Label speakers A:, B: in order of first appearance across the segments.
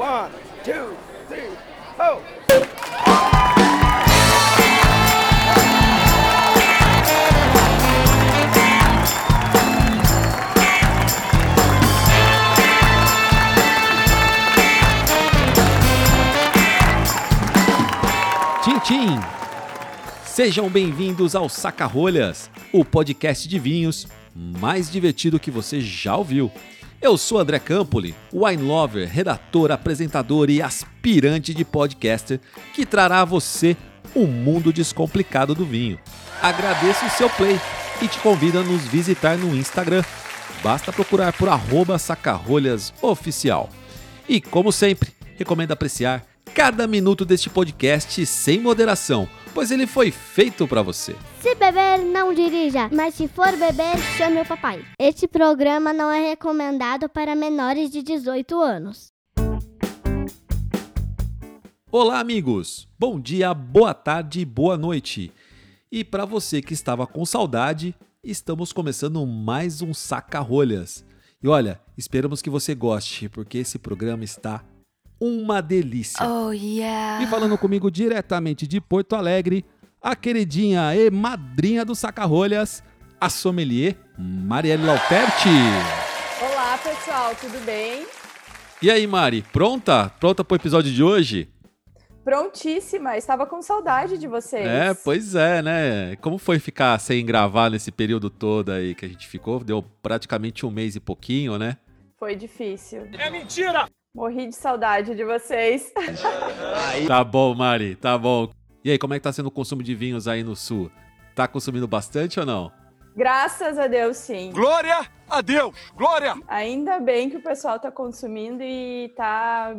A: One, two, three,
B: tchim! Sejam bem-vindos ao Saca-Rolhas, o podcast de vinhos mais divertido que você já ouviu. Eu sou André Campoli, wine lover, redator, apresentador e aspirante de podcaster que trará a você o mundo descomplicado do vinho. Agradeço o seu play e te convido a nos visitar no Instagram. Basta procurar por arroba sacarolhasoficial. E como sempre, recomendo apreciar cada minuto deste podcast sem moderação, pois ele foi feito para você.
C: Se beber, não dirija, mas se for beber, chame o papai. Este programa não é recomendado para menores de 18 anos.
B: Olá, amigos! Bom dia, boa tarde, boa noite. E para você que estava com saudade, estamos começando mais um Saca-Rolhas. E olha, esperamos que você goste, porque esse programa está uma delícia.
D: Oh, yeah.
B: E falando comigo diretamente de Porto Alegre, a queridinha e madrinha do Saca-Rolhas, a sommelier Marielle Lauperti.
D: Olá, pessoal, tudo bem?
B: E aí, Mari, pronta? Pronta pro episódio de hoje?
D: Prontíssima, estava com saudade de vocês.
B: É, pois é, né? Como foi ficar sem gravar nesse período todo aí que a gente ficou? Deu praticamente um mês e pouquinho, né?
D: Foi difícil.
A: É mentira!
D: Morri de saudade de vocês.
B: Tá bom, Mari, tá bom. E aí, como é que tá sendo o consumo de vinhos aí no sul? Tá consumindo bastante ou não?
D: Graças a Deus, sim.
A: Glória a Deus! Glória!
D: Ainda bem que o pessoal está consumindo e tá.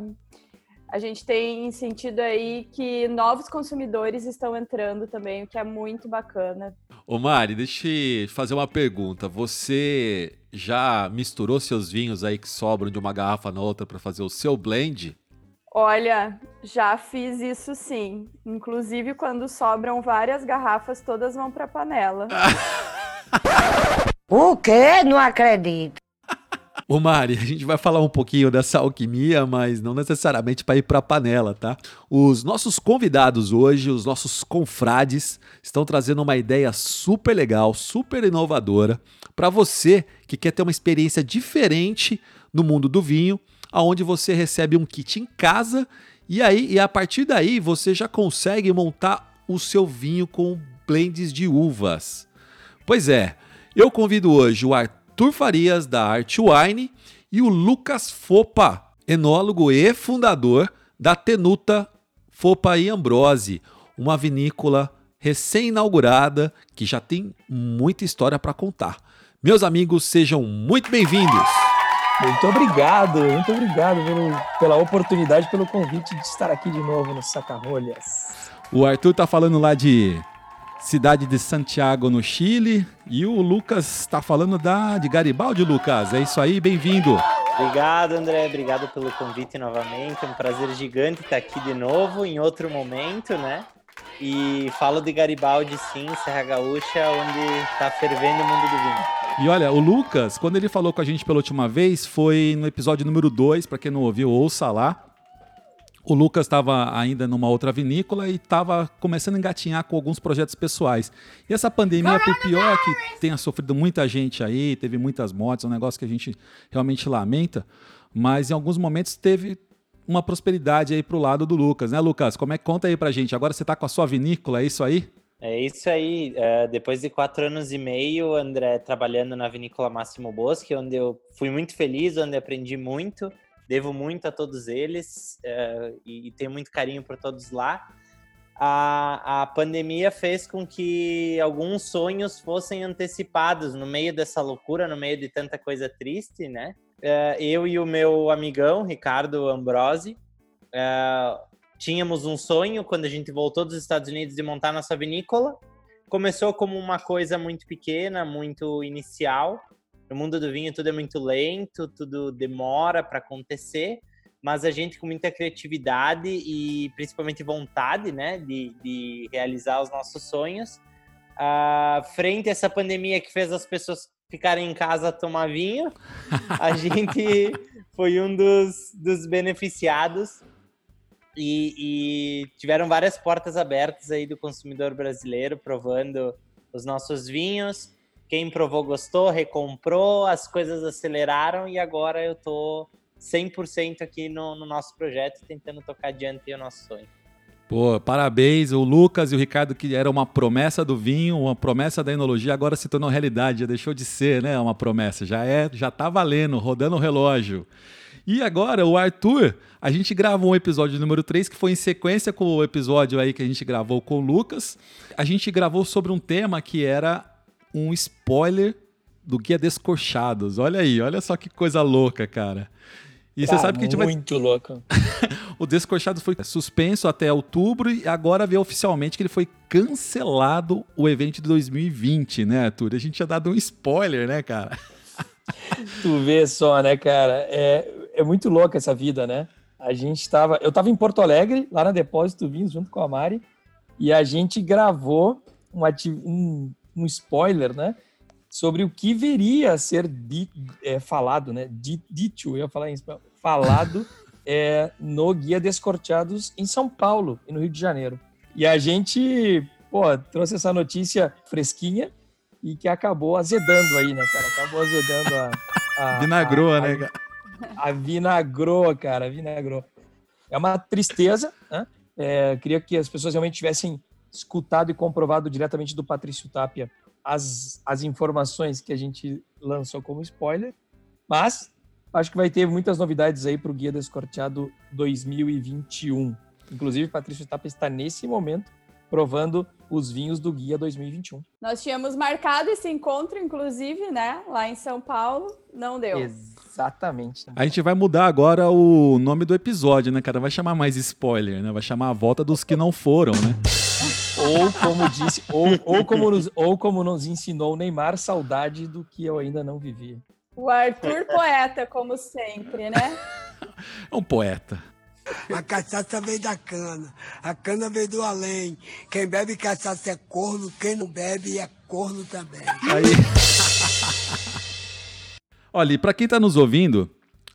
D: A gente tem sentido aí que novos consumidores estão entrando também, o que é muito bacana.
B: Ô Mari, deixa eu fazer uma pergunta. Você já misturou seus vinhos aí que sobram de uma garrafa na outra para fazer o seu blend?
D: Olha, já fiz isso sim. Inclusive, quando sobram várias garrafas, todas vão para panela.
E: O quê? Não acredito.
B: Ô Mari, a gente vai falar um pouquinho dessa alquimia, mas não necessariamente para ir para a panela, tá? Os nossos convidados hoje, os nossos confrades, estão trazendo uma ideia super legal, super inovadora para você que quer ter uma experiência diferente no mundo do vinho, aonde você recebe um kit em casa e aí e a partir daí você já consegue montar o seu vinho com blends de uvas. Pois é, eu convido hoje o Arthur Farias da Art Wine e o Lucas Fopa, enólogo e fundador da Tenuta Fopa e Ambrose, uma vinícola recém-inaugurada que já tem muita história para contar. Meus amigos, sejam muito bem-vindos.
F: Muito obrigado, muito obrigado pelo, pela oportunidade, pelo convite de estar aqui de novo no Saca-Rolhas.
B: O Arthur tá falando lá de cidade de Santiago, no Chile, e o Lucas tá falando da de Garibaldi, Lucas. É isso aí, bem-vindo.
G: Obrigado, André. Obrigado pelo convite novamente. É um prazer gigante estar aqui de novo, em outro momento, né? E falo de Garibaldi, sim, Serra Gaúcha, onde está fervendo o mundo do vinho.
B: E olha, o Lucas, quando ele falou com a gente pela última vez, foi no episódio número 2, para quem não ouviu, ouça lá. O Lucas estava ainda numa outra vinícola e estava começando a engatinhar com alguns projetos pessoais. E essa pandemia, por pior que tenha sofrido muita gente aí, teve muitas mortes, é um negócio que a gente realmente lamenta, mas em alguns momentos teve uma prosperidade aí pro lado do Lucas, né, Lucas? Como é que conta aí pra gente? Agora você tá com a sua vinícola, é isso aí?
G: É isso aí. é, depois de quatro anos e meio, André, trabalhando na vinícola Máximo Bosque, onde eu fui muito feliz, onde aprendi muito, devo muito a todos eles é, e, e tenho muito carinho por todos lá. A, a pandemia fez com que alguns sonhos fossem antecipados no meio dessa loucura, no meio de tanta coisa triste, né? É, eu e o meu amigão, Ricardo Ambrosi, é, tínhamos um sonho quando a gente voltou dos Estados Unidos de montar nossa vinícola. Começou como uma coisa muito pequena, muito inicial. No mundo do vinho tudo é muito lento, tudo demora para acontecer, mas a gente com muita criatividade e principalmente vontade, né, de, de realizar os nossos sonhos. Ah, frente a essa pandemia que fez as pessoas ficarem em casa a tomar vinho, a gente foi um dos, dos beneficiados e, e tiveram várias portas abertas aí do consumidor brasileiro provando os nossos vinhos. Quem provou gostou, recomprou, as coisas aceleraram e agora eu tô 100% aqui no, no nosso projeto tentando tocar adiante o nosso sonho.
B: Pô, parabéns, o Lucas e o Ricardo, que era uma promessa do vinho, uma promessa da enologia, agora se tornou realidade, já deixou de ser, né, uma promessa, já é, já tá valendo, rodando o relógio. E agora, o Arthur, a gente gravou um episódio número 3, que foi em sequência com o episódio aí que a gente gravou com o Lucas. A gente gravou sobre um tema que era um spoiler do Guia Descorchados. Olha aí, olha só que coisa louca, cara. E você
F: Tá
B: sabe que a gente vai
F: Muito louco.
B: o Descorchados foi suspenso até outubro e agora vê oficialmente que ele foi cancelado o evento de 2020, né, Arthur? A gente tinha dado um spoiler, né, cara?
F: Tu vê só, né, cara? É, é muito louca essa vida, né? A gente tava. Eu tava em Porto Alegre, lá na Depósito Vinhos, junto com a Mari, e a gente gravou um, ati- um, um spoiler, né? Sobre o que viria a ser di- é, falado, né? Di- Dito, eu ia falar em espanhol, falado é, no Guia Descorteados em São Paulo e no Rio de Janeiro. E a gente, pô, trouxe essa notícia fresquinha e que acabou azedando aí, né, cara? Acabou azedando a. a
B: Vinagrou, né, cara?
F: a vinagrou, cara, vinagrou. É uma tristeza, né? É, queria que as pessoas realmente tivessem escutado e comprovado diretamente do Patrício Tapia as, as informações que a gente lançou como spoiler, mas acho que vai ter muitas novidades aí para o Guia Descorteado 2021. Inclusive, Patrício Tapia está nesse momento provando os vinhos do Guia 2021.
D: Nós tínhamos marcado esse encontro, inclusive, né? Lá em São Paulo. Não deu.
F: Exatamente.
B: A gente vai mudar agora o nome do episódio, né, cara? Vai chamar mais spoiler, né? Vai chamar a volta dos que não foram, né?
F: Ou como disse, ou, ou, como nos, ou como nos ensinou o Neymar, saudade do que eu ainda não vivi.
D: O Arthur poeta, como sempre, né?
B: É um poeta.
H: A cachaça veio da cana, a cana veio do além. Quem bebe cachaça é corno, quem não bebe é corno também.
B: Aí. Olha, e para quem tá nos ouvindo,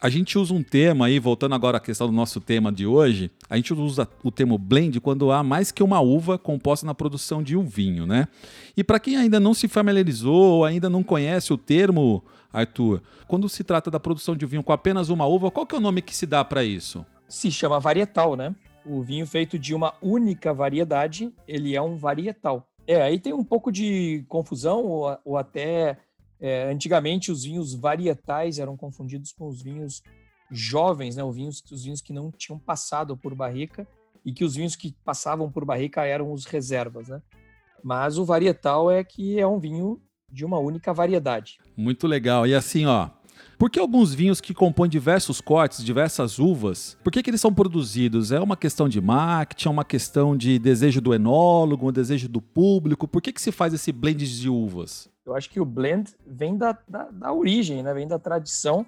B: a gente usa um tema aí, voltando agora à questão do nosso tema de hoje, a gente usa o termo blend quando há mais que uma uva composta na produção de um vinho, né? E para quem ainda não se familiarizou ou ainda não conhece o termo, Arthur, quando se trata da produção de um vinho com apenas uma uva, qual que é o nome que se dá para isso?
F: Se chama varietal, né? O vinho feito de uma única variedade, ele é um varietal. É, aí tem um pouco de confusão, ou, ou até é, antigamente os vinhos varietais eram confundidos com os vinhos jovens, né? Os vinhos, os vinhos que não tinham passado por barrica e que os vinhos que passavam por barrica eram os reservas, né? Mas o varietal é que é um vinho de uma única variedade.
B: Muito legal. E assim, ó, por que alguns vinhos que compõem diversos cortes, diversas uvas, por que, que eles são produzidos? É uma questão de marketing, é uma questão de desejo do enólogo, um desejo do público? Por que, que se faz esse blend de uvas?
F: Eu acho que o blend vem da, da, da origem, né? vem da tradição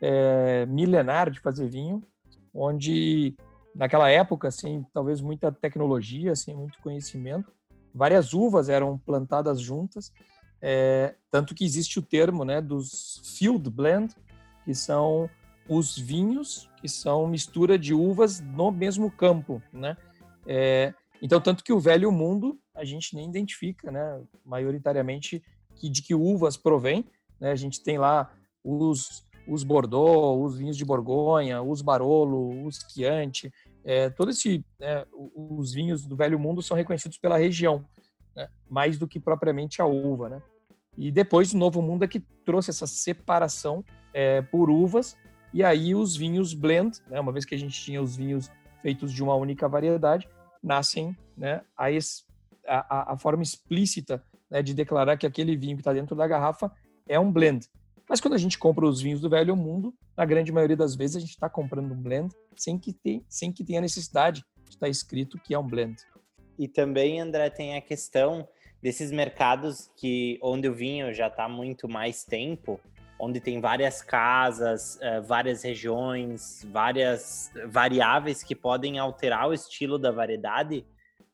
F: é, milenar de fazer vinho, onde naquela época, assim, talvez muita tecnologia, assim, muito conhecimento, várias uvas eram plantadas juntas, é, tanto que existe o termo né, dos field blend, que são os vinhos que são mistura de uvas no mesmo campo, né? É, então, tanto que o velho mundo a gente nem identifica, né, maioritariamente que, de que uvas provém. Né? A gente tem lá os, os Bordeaux, os vinhos de Borgonha, os Barolo, os Chianti, é, todos esse, né, os vinhos do Velho Mundo são reconhecidos pela região, né? mais do que propriamente a uva. Né? E depois o Novo Mundo é que trouxe essa separação é, por uvas, e aí os vinhos blend, né, uma vez que a gente tinha os vinhos feitos de uma única variedade, nascem né, a, es, a, a forma explícita né, de declarar que aquele vinho que está dentro da garrafa é um blend. Mas quando a gente compra os vinhos do Velho Mundo, na grande maioria das vezes a gente está comprando um blend sem que, sem que tenha necessidade de estar escrito que é um blend.
G: E também, André, tem a questão desses mercados que onde o vinho já está muito mais tempo, onde tem várias casas, uh, várias regiões, várias variáveis que podem alterar o estilo da variedade.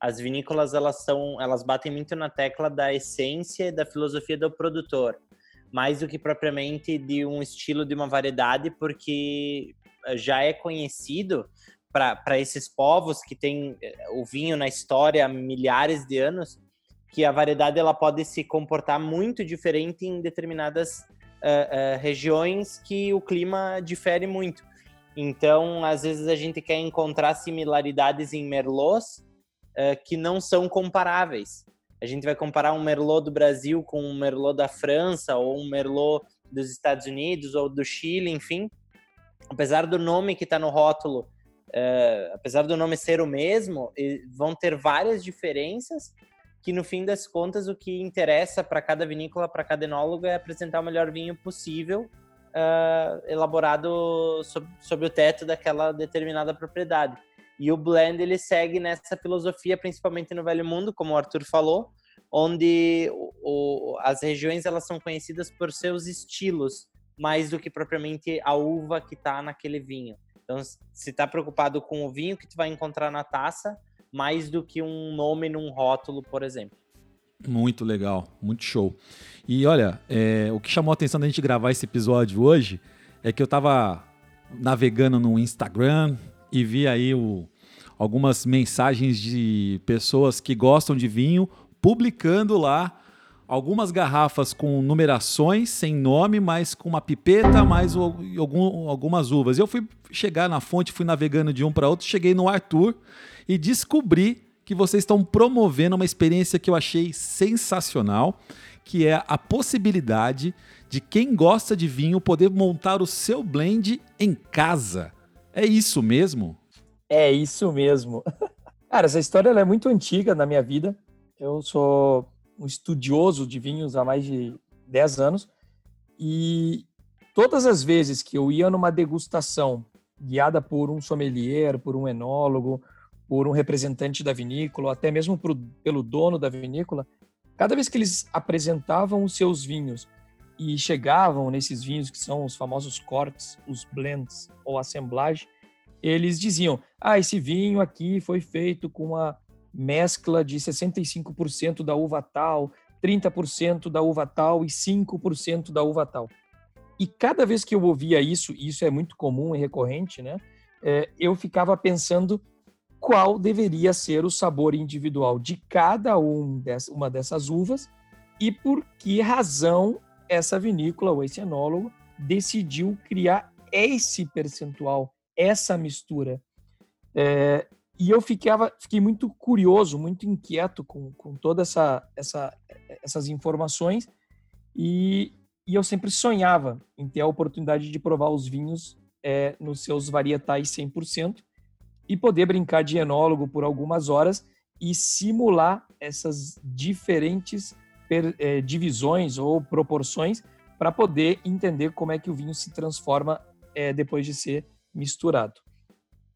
G: As vinícolas elas são, elas batem muito na tecla da essência e da filosofia do produtor. mais do que propriamente de um estilo de uma variedade, porque já é conhecido para esses povos que têm eh, o vinho na história há milhares de anos, que a variedade ela pode se comportar muito diferente em determinadas uh, uh, regiões que o clima difere muito. Então, às vezes a gente quer encontrar similaridades em merlots uh, que não são comparáveis. A gente vai comparar um merlot do Brasil com um merlot da França ou um merlot dos Estados Unidos ou do Chile, enfim. Apesar do nome que está no rótulo, apesar do nome ser o mesmo, vão ter várias diferenças que no fim das contas o que interessa para cada vinícola, para cada enólogo é apresentar o melhor vinho possível, uh, elaborado sob, sob o teto daquela determinada propriedade. E o blend ele segue nessa filosofia, principalmente no Velho Mundo, como o Arthur falou, onde o, o, as regiões elas são conhecidas por seus estilos, mais do que propriamente a uva que está naquele vinho. Então, se está preocupado com o vinho que tu vai encontrar na taça, mais do que um nome num rótulo, por exemplo.
B: Muito legal, muito show. E olha, é, o que chamou a atenção da gente gravar esse episódio hoje é que eu tava navegando no Instagram e vi aí o, algumas mensagens de pessoas que gostam de vinho publicando lá algumas garrafas com numerações, sem nome, mas com uma pipeta, mais algum, algumas uvas. Eu fui chegar na fonte, fui navegando de um para outro, cheguei no Arthur e descobri que vocês estão promovendo uma experiência que eu achei sensacional, que é a possibilidade de quem gosta de vinho poder montar o seu blend em casa. É isso mesmo?
F: É isso mesmo. Cara, essa história é muito antiga na minha vida. Eu sou um estudioso de vinhos há mais de 10 anos e todas as vezes que eu ia numa degustação guiada por um sommelier, por um enólogo, por um representante da vinícola, até mesmo por, pelo dono da vinícola, cada vez que eles apresentavam os seus vinhos e chegavam nesses vinhos que são os famosos cortes, os blends ou assemblagem, eles diziam: "Ah, esse vinho aqui foi feito com uma mescla de 65% da uva tal, 30% da uva tal e 5% da uva tal". E cada vez que eu ouvia isso, e isso é muito comum e recorrente, né? É, eu ficava pensando qual deveria ser o sabor individual de cada um dessa, uma dessas uvas e por que razão essa vinícola ou esse enólogo decidiu criar esse percentual, essa mistura. É, e eu ficava, fiquei muito curioso, muito inquieto com, com todas essa, essa, essas informações e, e, eu sempre sonhava em ter a oportunidade de provar os vinhos é, nos seus varietais 100%, e poder brincar de enólogo por algumas horas e simular essas diferentes per, é, divisões ou proporções para poder entender como é que o vinho se transforma é, depois de ser misturado.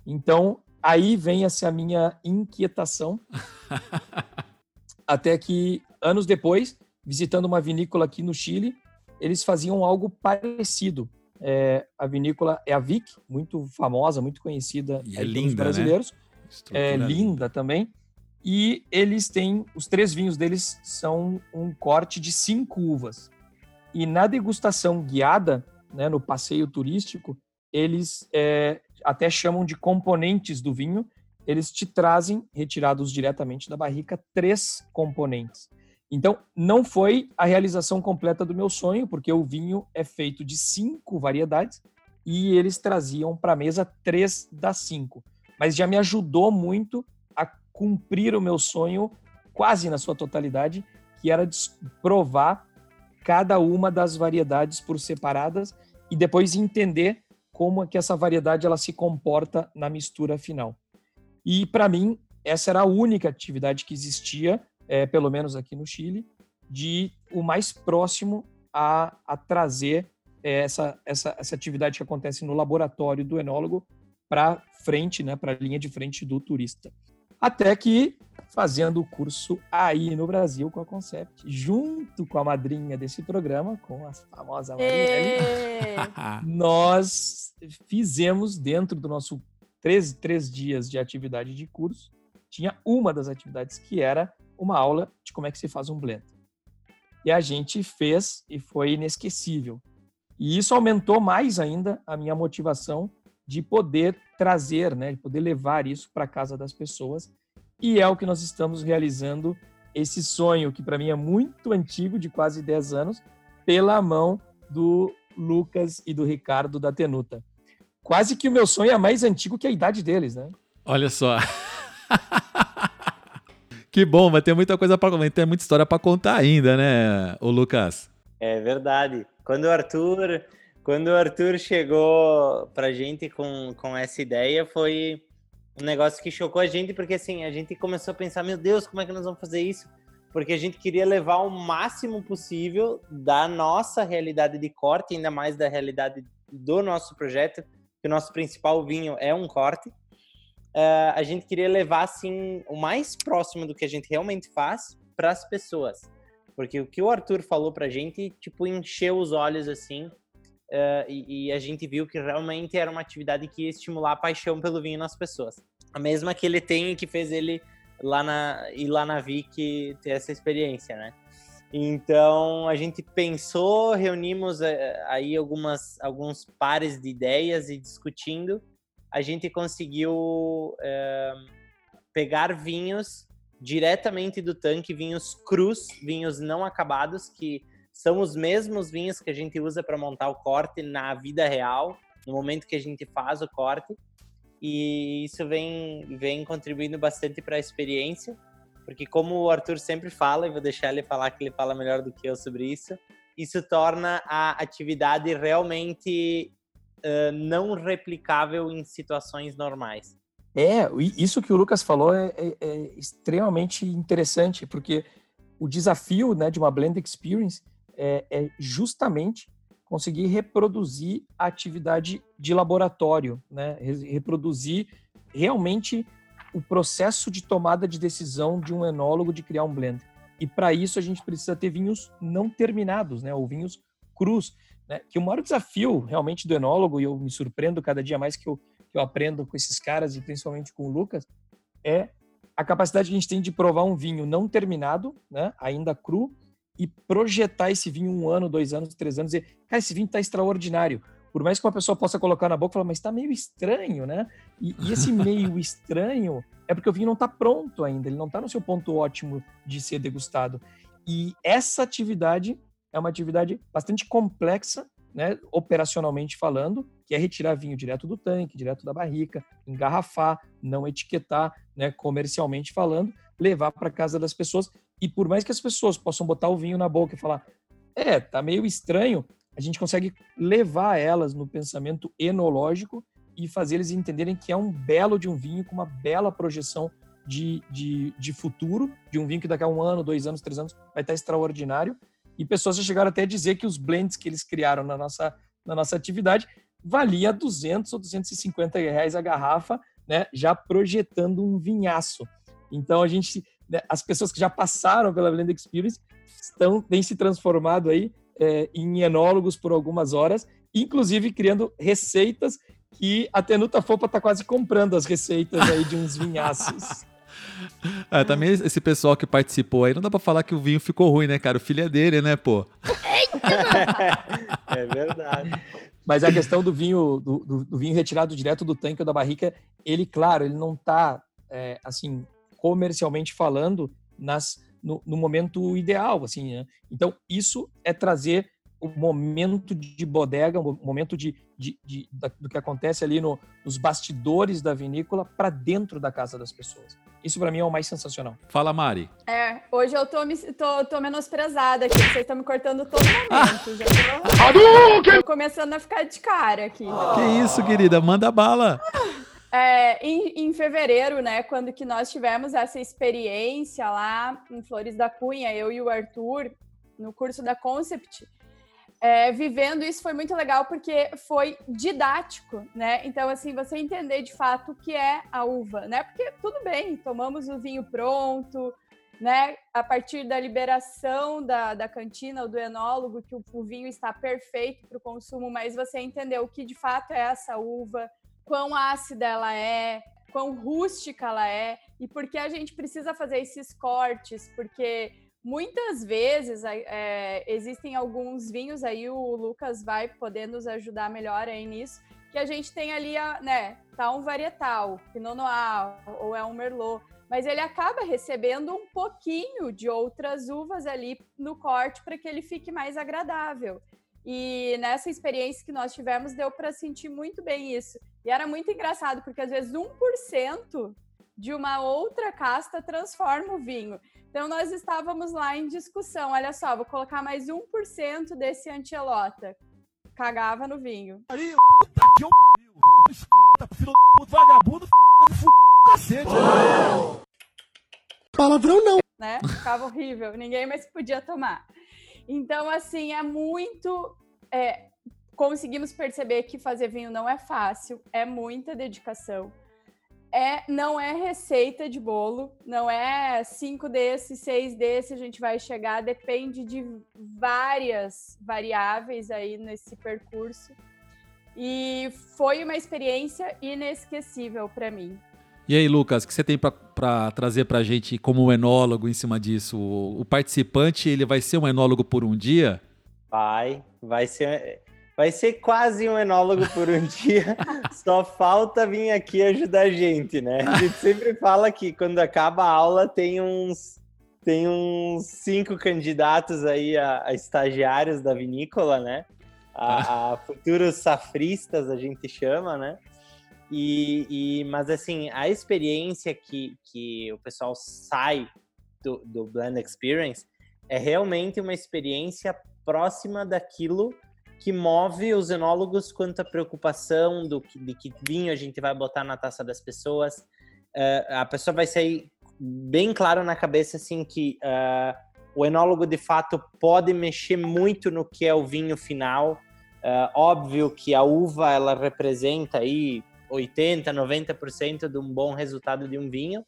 F: Então, aí vem essa minha inquietação. até que, anos depois, visitando uma vinícola aqui no Chile, eles faziam algo parecido. É, a vinícola é a Vic, muito famosa, muito conhecida
B: e é linda, né?
F: brasileiros. Né? É linda também. E eles têm, os três vinhos deles são um corte de cinco uvas. E na degustação guiada, né, no passeio turístico, eles é, até chamam de componentes do vinho. Eles te trazem, retirados diretamente da barrica, três componentes. Então, não foi a realização completa do meu sonho, porque o vinho é feito de cinco variedades e eles traziam para a mesa três das cinco. Mas já me ajudou muito a cumprir o meu sonho quase na sua totalidade, que era provar cada uma das variedades por separadas e depois entender como é que essa variedade ela se comporta na mistura final. E para mim, essa era a única atividade que existia é, pelo menos aqui no Chile, de o mais próximo a, a trazer é, essa, essa, essa atividade que acontece no laboratório do enólogo para frente, né, para a linha de frente do turista. Até que, fazendo o curso aí no Brasil com a Concept, junto com a madrinha desse programa, com a famosa Marielle, nós fizemos dentro do nosso três, três dias de atividade de curso, tinha uma das atividades que era uma aula de como é que se faz um blend. E a gente fez e foi inesquecível. E isso aumentou mais ainda a minha motivação de poder trazer, né, de poder levar isso para casa das pessoas. E é o que nós estamos realizando esse sonho que para mim é muito antigo, de quase 10 anos, pela mão do Lucas e do Ricardo da Tenuta. Quase que o meu sonho é mais antigo que a idade deles, né?
B: Olha só. que bom, vai ter muita coisa para comentar, tem muita história para contar ainda, né, o Lucas?
G: É verdade. Quando o Arthur, quando o Arthur chegou pra gente com, com essa ideia, foi um negócio que chocou a gente, porque assim, a gente começou a pensar, meu Deus, como é que nós vamos fazer isso? Porque a gente queria levar o máximo possível da nossa realidade de corte, ainda mais da realidade do nosso projeto, que o nosso principal vinho é um corte. Uh, a gente queria levar assim o mais próximo do que a gente realmente faz para as pessoas, porque o que o Arthur falou para a gente tipo encheu os olhos assim Uh, e, e, a gente viu que realmente era uma atividade que ia estimular a paixão pelo vinho nas pessoas. A mesma que ele tem e que fez ele lá na, ir lá na Vic ter essa experiência, né? Então a gente pensou, reunimos uh, aí algumas, alguns pares de ideias e discutindo, a gente conseguiu uh, pegar vinhos diretamente do tanque, vinhos crus, vinhos não acabados, que são os mesmos vinhos que a gente usa para montar o corte na vida real, no momento que a gente faz o corte. E isso vem, vem contribuindo bastante para a experiência, porque como o Arthur sempre fala, e vou deixar ele falar que ele fala melhor do que eu sobre isso, isso torna a atividade realmente uh, não replicável em situações normais.
F: É, isso que o Lucas falou é, é, é extremamente interessante, porque o desafio né, de uma blend experience é, é justamente conseguir reproduzir a atividade de laboratório, né? reproduzir realmente o processo de tomada de decisão de um enólogo de criar um blend. E para isso a gente precisa ter vinhos não terminados, né? ou vinhos crus. Né? Que o maior desafio realmente do enólogo, e eu me surpreendo cada dia mais que eu, que eu aprendo com esses caras e principalmente com o Lucas, é a capacidade que a gente tem de provar um vinho não terminado, né? ainda cru, e projetar esse vinho um ano, dois anos, três anos, e dizer, cara, esse vinho está extraordinário. Por mais que uma pessoa possa colocar na boca e falar, mas está meio estranho, né? E, e esse meio estranho é porque o vinho não está pronto ainda, ele não está no seu ponto ótimo de ser degustado. E essa atividade é uma atividade bastante complexa, né, operacionalmente falando, que é retirar vinho direto do tanque, direto da barrica, engarrafar, não etiquetar, né, comercialmente falando, levar para casa das pessoas e por mais que as pessoas possam botar o vinho na boca e falar, é, tá meio estranho, a gente consegue levar elas no pensamento enológico e fazer eles entenderem que é um belo de um vinho com uma bela projeção de, de, de futuro, de um vinho que daqui a um ano, dois anos, três anos vai estar extraordinário. E pessoas já chegaram até a dizer que os blends que eles criaram na nossa, na nossa atividade valia 200 ou 250 reais a garrafa, né, já projetando um vinhaço. Então a gente né, as pessoas que já passaram pela Blend Experience estão, têm se transformado aí é, em enólogos por algumas horas, inclusive criando receitas que a Tenuta Fopa está quase comprando as receitas aí de uns vinhaços.
B: É, também esse pessoal que participou aí, não dá pra falar que o vinho ficou ruim, né, cara? O filho é dele, né, pô?
G: é verdade.
F: Mas a questão do vinho, do, do, do, vinho retirado direto do tanque ou da barrica, ele, claro, ele não tá, é, assim, comercialmente falando, nas, no, no momento ideal, assim, né? Então, isso é trazer o momento de bodega, o momento de, de, de, do que acontece ali no, nos bastidores da vinícola para dentro da casa das pessoas. Isso para mim é o mais sensacional.
B: Fala, Mari.
D: É, hoje eu tô, me, tô, tô menosprezada aqui, vocês estão me cortando todo momento. Já tô, tô começando a ficar de cara aqui.
B: Que isso, querida? Manda bala.
D: É, em, em, fevereiro, né, quando que nós tivemos essa experiência lá em Flores da Cunha, eu e o Arthur, no curso da Concept, é, vivendo isso foi muito legal porque foi didático, né? Então, assim, você entender de fato o que é a uva, né? Porque tudo bem, tomamos o vinho pronto, né? A partir da liberação da, da cantina ou do enólogo, que o, o vinho está perfeito para o consumo, mas você entendeu o que de fato é essa uva, quão ácida ela é, quão rústica ela é, e por que a gente precisa fazer esses cortes, porque muitas vezes é, existem alguns vinhos aí, o Lucas vai poder nos ajudar melhor aí nisso, que a gente tem ali, a, né, tá um varietal, Pinot Noir, ou é um Merlot, mas ele acaba recebendo um pouquinho de outras uvas ali no corte para que ele fique mais agradável. E nessa experiência que nós tivemos, deu para sentir muito bem isso. E era muito engraçado, porque às vezes 1% de uma outra casta transforma o vinho. Então, nós estávamos lá em discussão. Olha só, vou colocar mais 1% desse antielota. Cagava no vinho.
A: Aí, puta que eu pariu. Puta escrota, filho da puta, vagabundo, fudido, cacete.
H: Palavrão não.
D: Né? Ficava horrível. Ninguém mais podia tomar. Então, assim, é muito. É, conseguimos perceber que fazer vinho não é fácil, é muita dedicação. É, não é receita de bolo, não é cinco desses, seis desses a gente vai chegar, depende de várias variáveis aí nesse percurso. E foi uma experiência inesquecível para mim.
B: E aí, Lucas, o que você tem para trazer para a gente como enólogo em cima disso? O, o, participante ele vai ser um enólogo por um dia?
G: Vai, vai ser, vai ser quase um enólogo por um dia. Só falta vir aqui ajudar a gente, né? A gente sempre fala que quando acaba a aula tem uns tem uns cinco candidatos aí a, a estagiários da vinícola, né? A, a futuros safristas a gente chama, né? E, e, mas assim, a experiência que, que o pessoal sai do, do Blend Experience é realmente uma experiência próxima daquilo que move os enólogos quanto à preocupação do de que vinho a gente vai botar na taça das pessoas. Uh, a pessoa vai sair bem claro na cabeça assim que uh, o enólogo de fato pode mexer muito no que é o vinho final. Uh, óbvio que a uva ela representa aí 80, 90% de um bom resultado de um vinho,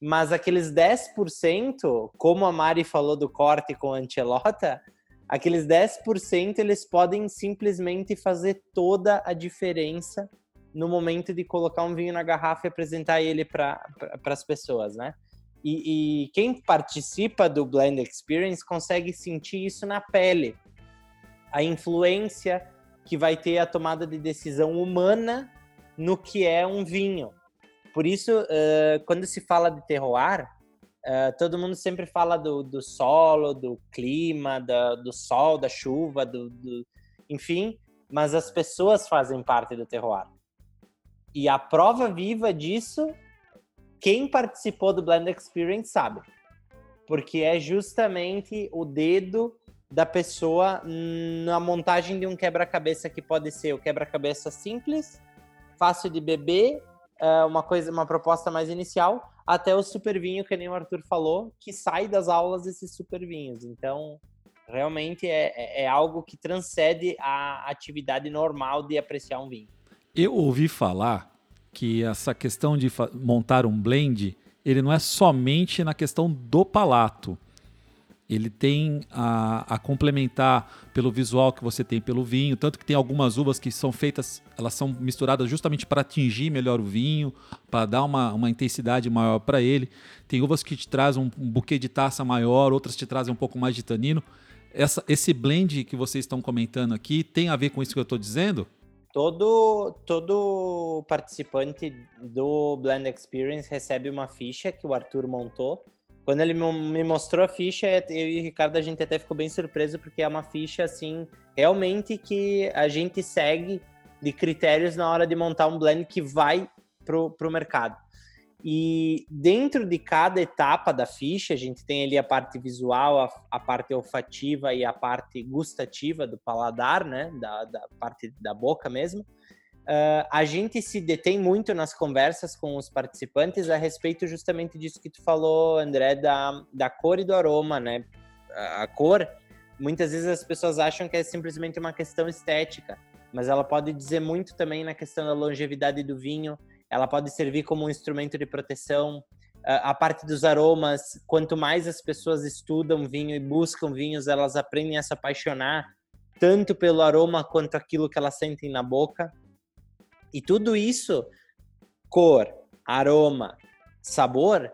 G: mas aqueles 10%, como a Mari falou do corte com a Ancelota, aqueles 10% eles podem simplesmente fazer toda a diferença no momento de colocar um vinho na garrafa e apresentar ele para as pessoas, né? E, e, quem participa do Blend Experience consegue sentir isso na pele. A influência que vai ter a tomada de decisão humana no que é um vinho. Por isso, uh, quando se fala de terroir, uh, todo mundo sempre fala do, do solo, do clima, da, do sol, da chuva, do, do, enfim, mas as pessoas fazem parte do terroir. E a prova viva disso, quem participou do Blend Experience sabe. Porque é justamente o dedo da pessoa na montagem de um quebra-cabeça que pode ser o quebra-cabeça simples, fácil de beber, é uma coisa, uma proposta mais inicial, até o super vinho, que nem o Arthur falou, que sai das aulas desses super vinhos. Então, realmente é, é, é algo que transcende a atividade normal de apreciar um vinho.
B: Eu ouvi falar que essa questão de montar um blend, ele não é somente na questão do palato ele tem a, a, complementar pelo visual que você tem pelo vinho, tanto que tem algumas uvas que são feitas, elas são misturadas justamente para atingir melhor o vinho, para dar uma, uma intensidade maior para ele. Tem uvas que te trazem um, um buquê de taça maior, outras te trazem um pouco mais de tanino. Essa, esse blend que vocês estão comentando aqui tem a ver com isso que eu estou dizendo?
G: Todo, todo participante do Blend Experience recebe uma ficha que o Arthur montou quando ele me mostrou a ficha, eu e o Ricardo, a gente até ficou bem surpreso, porque é uma ficha, assim, realmente que a gente segue de critérios na hora de montar um blend que vai pro, pro mercado. E dentro de cada etapa da ficha, a gente tem ali a parte visual, a, a parte olfativa e a parte gustativa do paladar, né? Da, da parte da boca mesmo. Uh, a gente se detém muito nas conversas com os participantes a respeito justamente disso que tu falou, André, da, da cor e do aroma, né? A, cor, muitas vezes as pessoas acham que é simplesmente uma questão estética, mas ela pode dizer muito também na questão da longevidade do vinho, ela pode servir como um instrumento de proteção. Uh, a parte dos aromas, quanto mais as pessoas estudam vinho e buscam vinhos, elas aprendem a se apaixonar tanto pelo aroma quanto aquilo que elas sentem na boca. E tudo isso, cor, aroma, sabor,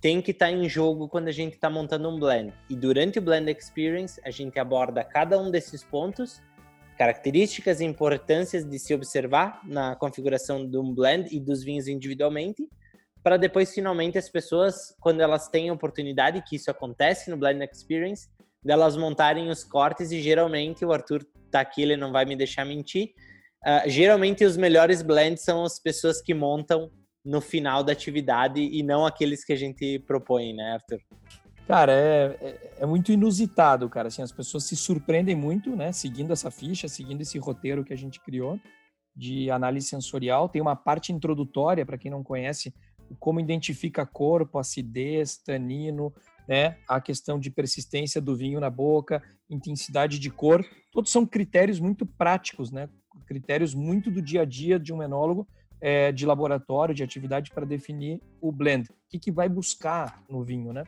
G: tem que estar tá em jogo quando a gente está montando um blend. E durante o Blend Experience, a gente aborda cada um desses pontos, características e importâncias de se observar na configuração de um blend e dos vinhos individualmente, para depois, finalmente, as pessoas, quando elas têm oportunidade, que isso acontece no Blend Experience, delas montarem os cortes e geralmente o Arthur tá aqui, ele não vai me deixar mentir. Uh, geralmente os melhores blends são as pessoas que montam no final da atividade e não aqueles que a gente propõe, né, Arthur?
F: Cara, é, é, é, muito inusitado, cara. Assim, as pessoas se surpreendem muito, né? Seguindo essa ficha, seguindo esse roteiro que a gente criou de análise sensorial. Tem uma parte introdutória, para quem não conhece, como identifica corpo, acidez, tanino, né? A questão de persistência do vinho na boca, intensidade de cor. Todos são critérios muito práticos, né? Critérios muito do dia a dia de um enólogo é, de laboratório, de atividade para definir o blend. O que, que vai buscar no vinho, né?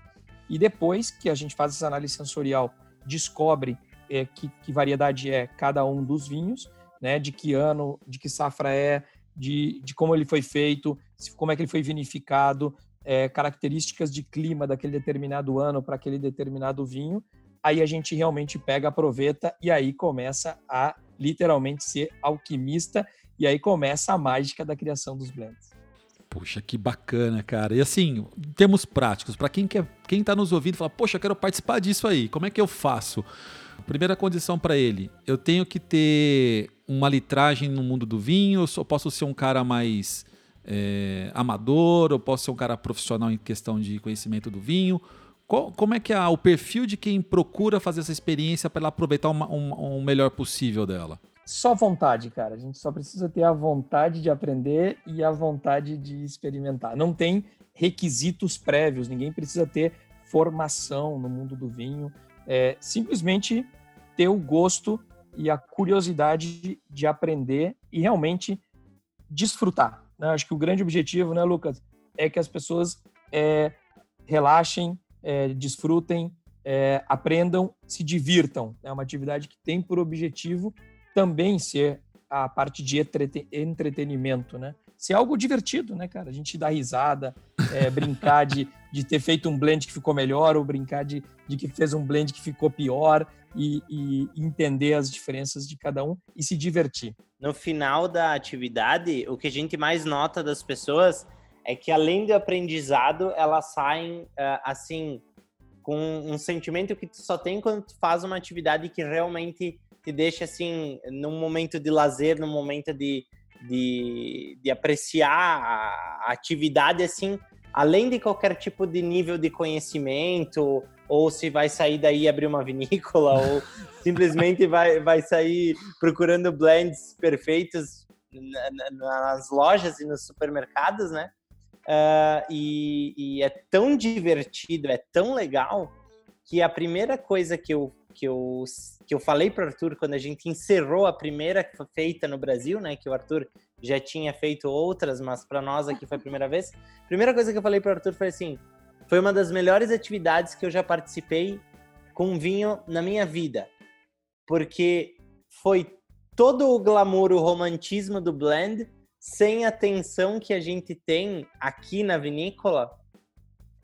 F: E depois que a gente faz essa análise sensorial, descobre é, que, que, variedade é cada um dos vinhos, né? De que ano, de que safra é, de, de como ele foi feito, como é que ele foi vinificado, é, características de clima daquele determinado ano para aquele determinado vinho. Aí a gente realmente pega, aproveita e aí começa a literalmente ser alquimista e aí começa a mágica da criação dos blends.
B: Puxa, que bacana, cara. E assim, em termos práticos, para quem quer, quem tá nos ouvindo, fala, poxa, eu quero participar disso aí. Como é que eu faço? Primeira condição para ele, eu tenho que ter uma litragem no mundo do vinho, eu posso ser um cara mais é, amador, ou posso ser um cara profissional em questão de conhecimento do vinho. Qual, como é que é o perfil de quem procura fazer essa experiência para aproveitar o um, um melhor possível dela?
F: Só vontade, cara. A gente só precisa ter a vontade de aprender e a vontade de experimentar. Não tem requisitos prévios, ninguém precisa ter formação no mundo do vinho. É simplesmente ter o gosto e a curiosidade de, de aprender e realmente desfrutar. Né? Acho que o grande objetivo, né, Lucas, é que as pessoas é, relaxem, é, desfrutem, é, aprendam, se divirtam. É uma atividade que tem por objetivo também ser a parte de entretenimento, né? Ser algo divertido, né, cara? A gente dá risada, é, brincar de, de ter feito um blend que ficou melhor ou brincar de, de que fez um blend que ficou pior e, e entender as diferenças de cada um e se divertir.
G: No final da atividade, o que a gente mais nota das pessoas é que além do aprendizado, elas saem uh, assim com um sentimento que tu só tem quando tu faz uma atividade que realmente te deixa assim num momento de lazer, num momento de, de, de apreciar a atividade assim, além de qualquer tipo de nível de conhecimento, ou se vai sair daí abrir uma vinícola, ou simplesmente vai, vai sair procurando blends perfeitos nas lojas e nos supermercados, né? Uh, e, e, é tão divertido, é tão legal que a primeira coisa que eu que eu, que eu falei para o Arthur quando a gente encerrou a primeira feita no Brasil, né? Que o Arthur já tinha feito outras, mas para nós aqui foi a primeira vez. Primeira coisa que eu falei para o Arthur foi assim: foi uma das melhores atividades que eu já participei com vinho na minha vida, porque foi todo o glamour, o romantismo do blend, sem a tensão que a gente tem aqui na vinícola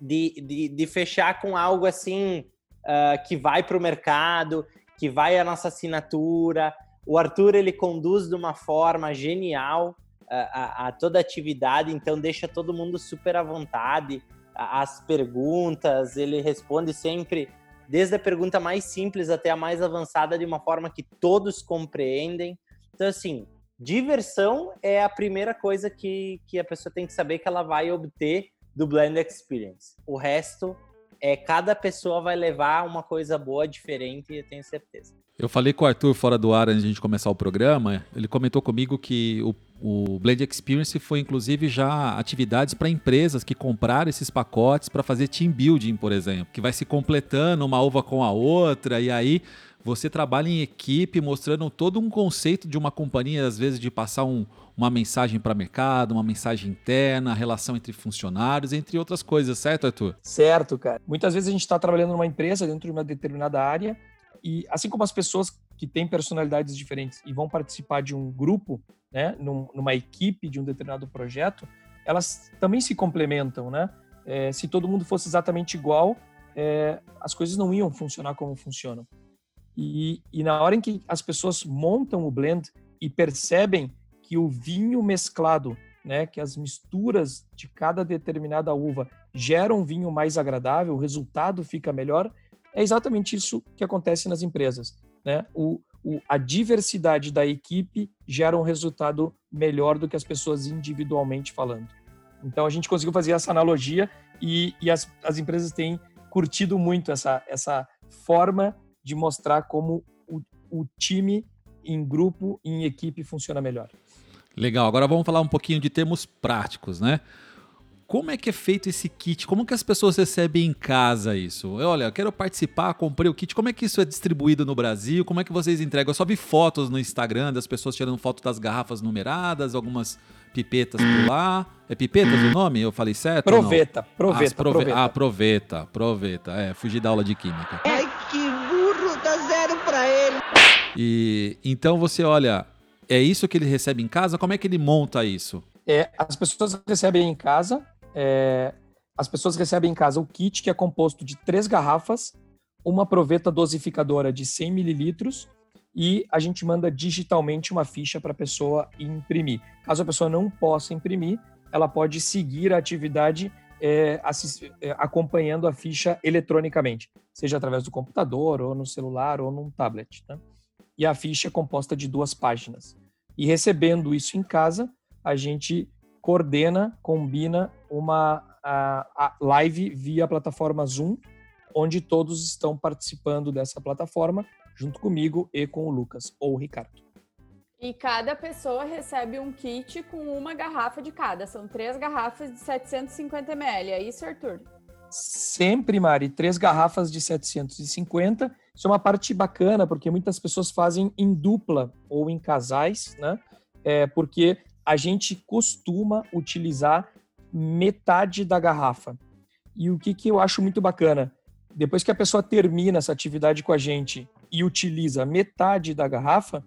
G: de, de, de fechar com algo assim uh, que vai para o mercado, que vai a nossa assinatura. O Arthur ele conduz de uma forma genial a, a, a toda a atividade, então deixa todo mundo super à vontade. As perguntas, ele responde sempre, desde a pergunta mais simples até a mais avançada, de uma forma que todos compreendem. Então, assim, diversão é a primeira coisa que, que a pessoa tem que saber que ela vai obter do Blend Experience. O resto é cada pessoa vai levar uma coisa boa, diferente, eu tenho certeza.
B: Eu falei com o Arthur fora do ar antes de a gente começar o programa. Ele comentou comigo que o, o Blend Experience foi inclusive já atividades para empresas que compraram esses pacotes para fazer team building, por exemplo, que vai se completando uma uva com a outra e aí você trabalha em equipe mostrando todo um conceito de uma companhia, às vezes de passar um, uma mensagem para mercado, uma mensagem interna, relação entre funcionários, entre outras coisas, certo, Arthur?
F: Certo, cara. Muitas vezes a gente está trabalhando numa empresa dentro de uma determinada área e assim como as pessoas que têm personalidades diferentes e vão participar de um grupo, né, numa equipe de um determinado projeto, elas também se complementam, né? É, se todo mundo fosse exatamente igual, é, as coisas não iam funcionar como funcionam. E, e na hora em que as pessoas montam o blend e percebem que o vinho mesclado, né, que as misturas de cada determinada uva geram um vinho mais agradável, o resultado fica melhor, é exatamente isso que acontece nas empresas. Né? O, o, a diversidade da equipe gera um resultado melhor do que as pessoas individualmente falando. Então a gente conseguiu fazer essa analogia e, e as, as empresas têm curtido muito essa, essa forma de mostrar como o, o time em grupo, em equipe funciona melhor.
B: Legal, agora vamos falar um pouquinho de termos práticos, né? Como é que é feito esse kit? Como que as pessoas recebem em casa isso? Olha, eu quero participar, comprei o kit. Como é que isso é distribuído no Brasil? Como é que vocês entregam? Eu só vi fotos no Instagram das pessoas tirando foto das garrafas numeradas, algumas pipetas por lá. É pipetas o nome? Eu falei certo?
F: Proveta, proveta,
B: ah, prove...
F: proveta.
B: Ah, proveta, proveta. É, fugi da aula de química.
E: Ai, que burro, dá zero pra ele.
B: E então você olha, é isso que ele recebe em casa? Como é que ele monta isso?
F: É, as pessoas recebem em casa é, as pessoas recebem em casa o kit que é composto de três garrafas, uma proveta dosificadora de 100 mililitros e a gente manda digitalmente uma ficha para a pessoa imprimir. Caso a pessoa não possa imprimir, ela pode seguir a atividade é, é, acompanhando a ficha eletronicamente, seja através do computador, ou no celular, ou num tablet. Né? E a ficha é composta de duas páginas. E recebendo isso em casa, a gente coordena, combina uma a, a live via plataforma Zoom, onde todos estão participando dessa plataforma, junto comigo e com o Lucas ou o Ricardo.
D: E cada pessoa recebe um kit com uma garrafa de cada. São três garrafas de 750 ml. É isso, Arthur?
F: Sempre, Mari, três garrafas de 750. Isso é uma parte bacana, porque muitas pessoas fazem em dupla ou em casais, né? É, porque a gente costuma utilizar metade da garrafa. E o que, que eu acho muito bacana? Depois que a pessoa termina essa atividade com a gente e utiliza metade da garrafa,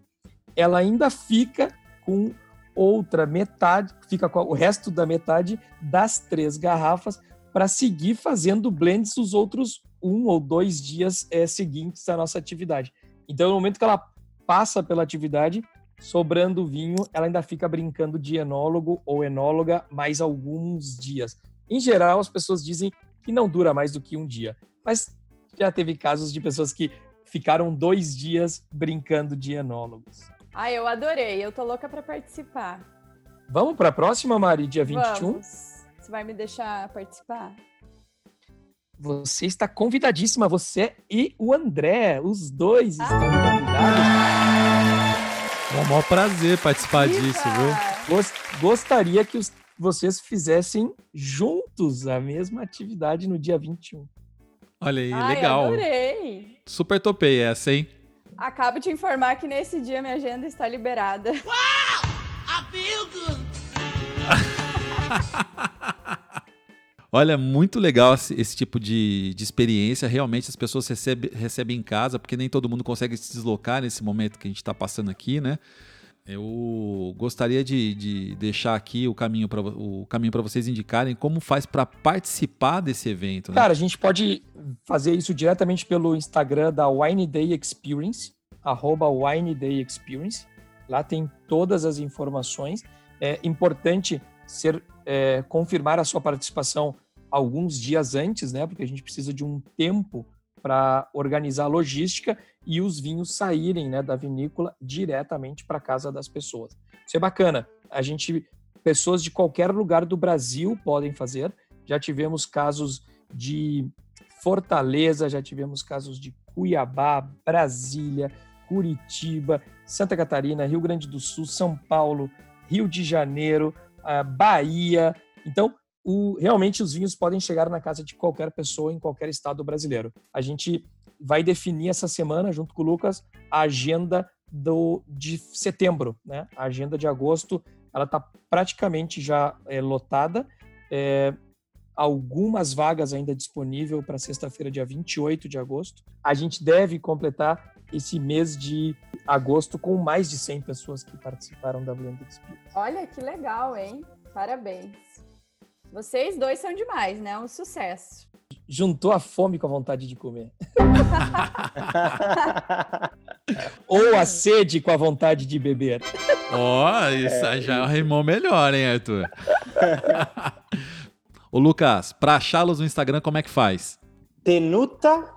F: ela ainda fica com outra metade, fica com o resto da metade das três garrafas para seguir fazendo blends os outros um ou dois dias é, seguintes à nossa atividade. Então, no momento que ela passa pela atividade, sobrando vinho, ela ainda fica brincando de enólogo ou enóloga mais alguns dias. Em geral, as pessoas dizem que não dura mais do que um dia, mas já teve casos de pessoas que ficaram dois dias brincando de enólogos.
D: Ah, eu adorei, eu tô louca para participar.
F: Vamos para a próxima, Mari, dia 21?
D: Vamos. Você vai me deixar participar?
F: Você está convidadíssima, você e o André, os dois estão ah. convidados.
B: É um maior prazer participar Viva! disso, viu?
F: Gostaria que os, vocês fizessem juntos a mesma atividade no dia 21.
B: Olha aí,
D: Ai,
B: legal.
D: Adorei.
B: Super topei essa, hein?
D: Acabo de informar que nesse dia minha agenda está liberada. Feel good.
B: Olha, muito legal esse, esse tipo de, de, experiência. Realmente as pessoas recebe, recebem em casa, porque nem todo mundo consegue se deslocar nesse momento que a gente está passando aqui, né? Eu gostaria de, de deixar aqui o caminho para o caminho para vocês indicarem como faz para participar desse evento. Né?
F: Cara, a gente pode fazer isso diretamente pelo Instagram da Wine Day Experience, arroba Wine Day Experience. Lá tem todas as informações. É importante ser é, confirmar a sua participação alguns dias antes, né? Porque a gente precisa de um tempo para organizar a logística e os vinhos saírem né, da vinícola diretamente para casa das pessoas. Isso é bacana. A gente, pessoas de qualquer lugar do Brasil podem fazer. Já tivemos casos de Fortaleza, já tivemos casos de Cuiabá, Brasília, Curitiba, Santa Catarina, Rio Grande do Sul, São Paulo, Rio de Janeiro, Bahia. Então, o, realmente os vinhos podem chegar na casa de qualquer pessoa em qualquer estado brasileiro. A gente vai definir essa semana, junto com o Lucas, a agenda do, de setembro. Né? A agenda de agosto ela está praticamente já é, lotada. É, algumas vagas ainda disponível para sexta-feira, dia 28 de agosto. A gente deve completar esse mês de agosto com mais de 100 pessoas que participaram da Blend Experience.
D: Olha que legal, hein? Parabéns. Vocês dois são demais, né? Um sucesso.
F: Juntou a fome com a vontade de comer. Ou a sede com a vontade de beber.
B: Ó, isso aí já rimou melhor, hein, Arthur? Ô, Lucas, pra achá-los no Instagram, como é que faz?
G: Tenuta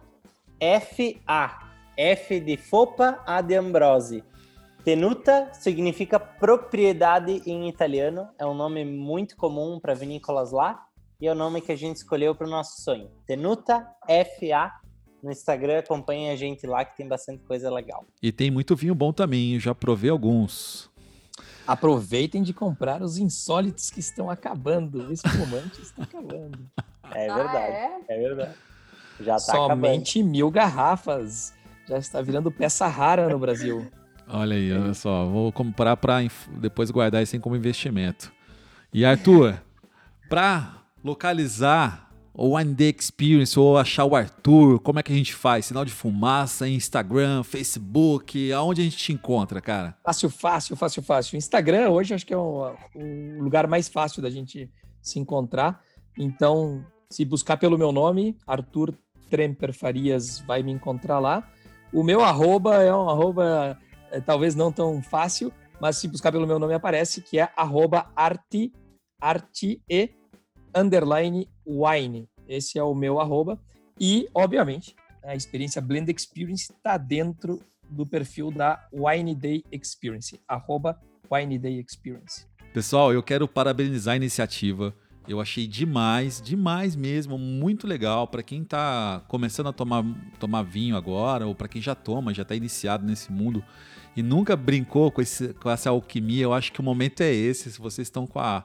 G: FA. F de Fopa, A de Ambrose. Tenuta significa propriedade em italiano. É um nome muito comum para vinícolas lá. E é o nome que a gente escolheu para o nosso sonho. Tenuta FA. No Instagram, acompanhe a gente lá que tem bastante coisa legal.
B: E tem muito vinho bom também, eu já provei alguns.
F: Aproveitem de comprar os insólitos que estão acabando. O espumante está acabando.
G: É
D: Ah,
G: verdade.
D: é?
G: é? verdade. Já tá
F: Somente mil garrafas. Já está virando peça rara no Brasil.
B: Olha aí, olha só, vou comprar para depois guardar isso como investimento. E Arthur, para localizar o Wine Day Experience ou achar o Arthur, como é que a gente faz? Sinal de fumaça, Instagram, Facebook, aonde a gente te encontra, cara?
F: Fácil, fácil, fácil, fácil. Instagram hoje acho que é o, o lugar mais fácil da gente se encontrar. Então, se buscar pelo meu nome, Arthur Tremper Farias, vai me encontrar lá. O meu arroba é um arroba é, talvez não tão fácil, mas se buscar pelo meu nome aparece, que é arroba arte, arte e underline wine. Esse é o meu arroba. E, obviamente, a experiência Blend Experience está dentro do perfil da Wine Day Experience, arroba Wine Day Experience.
B: Pessoal, eu quero parabenizar a iniciativa. Eu achei demais, demais mesmo, muito legal para quem está começando a tomar, tomar vinho agora ou para quem já toma, já está iniciado nesse mundo e nunca brincou com, esse, com essa alquimia. Eu acho que o momento é esse. Se vocês estão com a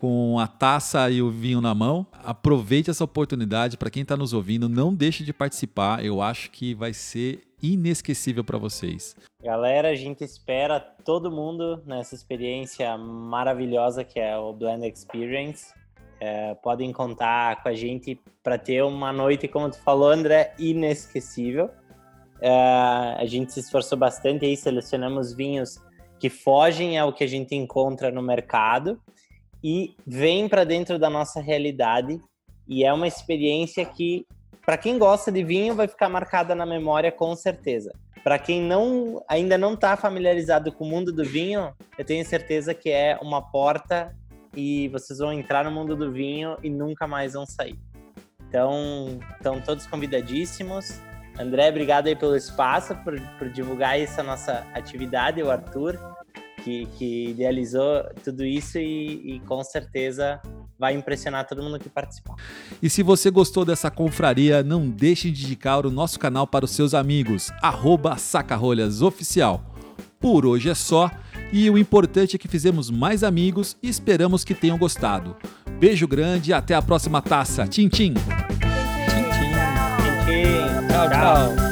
B: com a taça e o vinho na mão, aproveite essa oportunidade. Para quem está nos ouvindo, não deixe de participar. Eu acho que vai ser inesquecível para vocês.
G: Galera, a gente espera todo mundo nessa experiência maravilhosa que é o Blend Experience. É, podem contar com a gente para ter uma noite, como tu falou, André, inesquecível. É, a gente se esforçou bastante aí, selecionamos vinhos que fogem ao que a gente encontra no mercado e vêm para dentro da nossa realidade. E é uma experiência que, para quem gosta de vinho, vai ficar marcada na memória com certeza. Para quem não ainda não está familiarizado com o mundo do vinho, eu tenho certeza que é uma porta e vocês vão entrar no mundo do vinho e nunca mais vão sair. Então, estão todos convidadíssimos. André, obrigado aí pelo espaço, por, por divulgar essa nossa atividade, o Arthur, que, que idealizou tudo isso e, e com certeza vai impressionar todo mundo que participar.
B: E se você gostou dessa confraria, não deixe de indicar o nosso canal para os seus amigos, arroba sacarolhasoficial. Por hoje é só, e o importante é que fizemos mais amigos e esperamos que tenham gostado. Beijo grande e até a próxima taça. Tchim, tchim!
F: Tchim, tchim.
G: Tchim, tchim.
F: Tchau, tchau.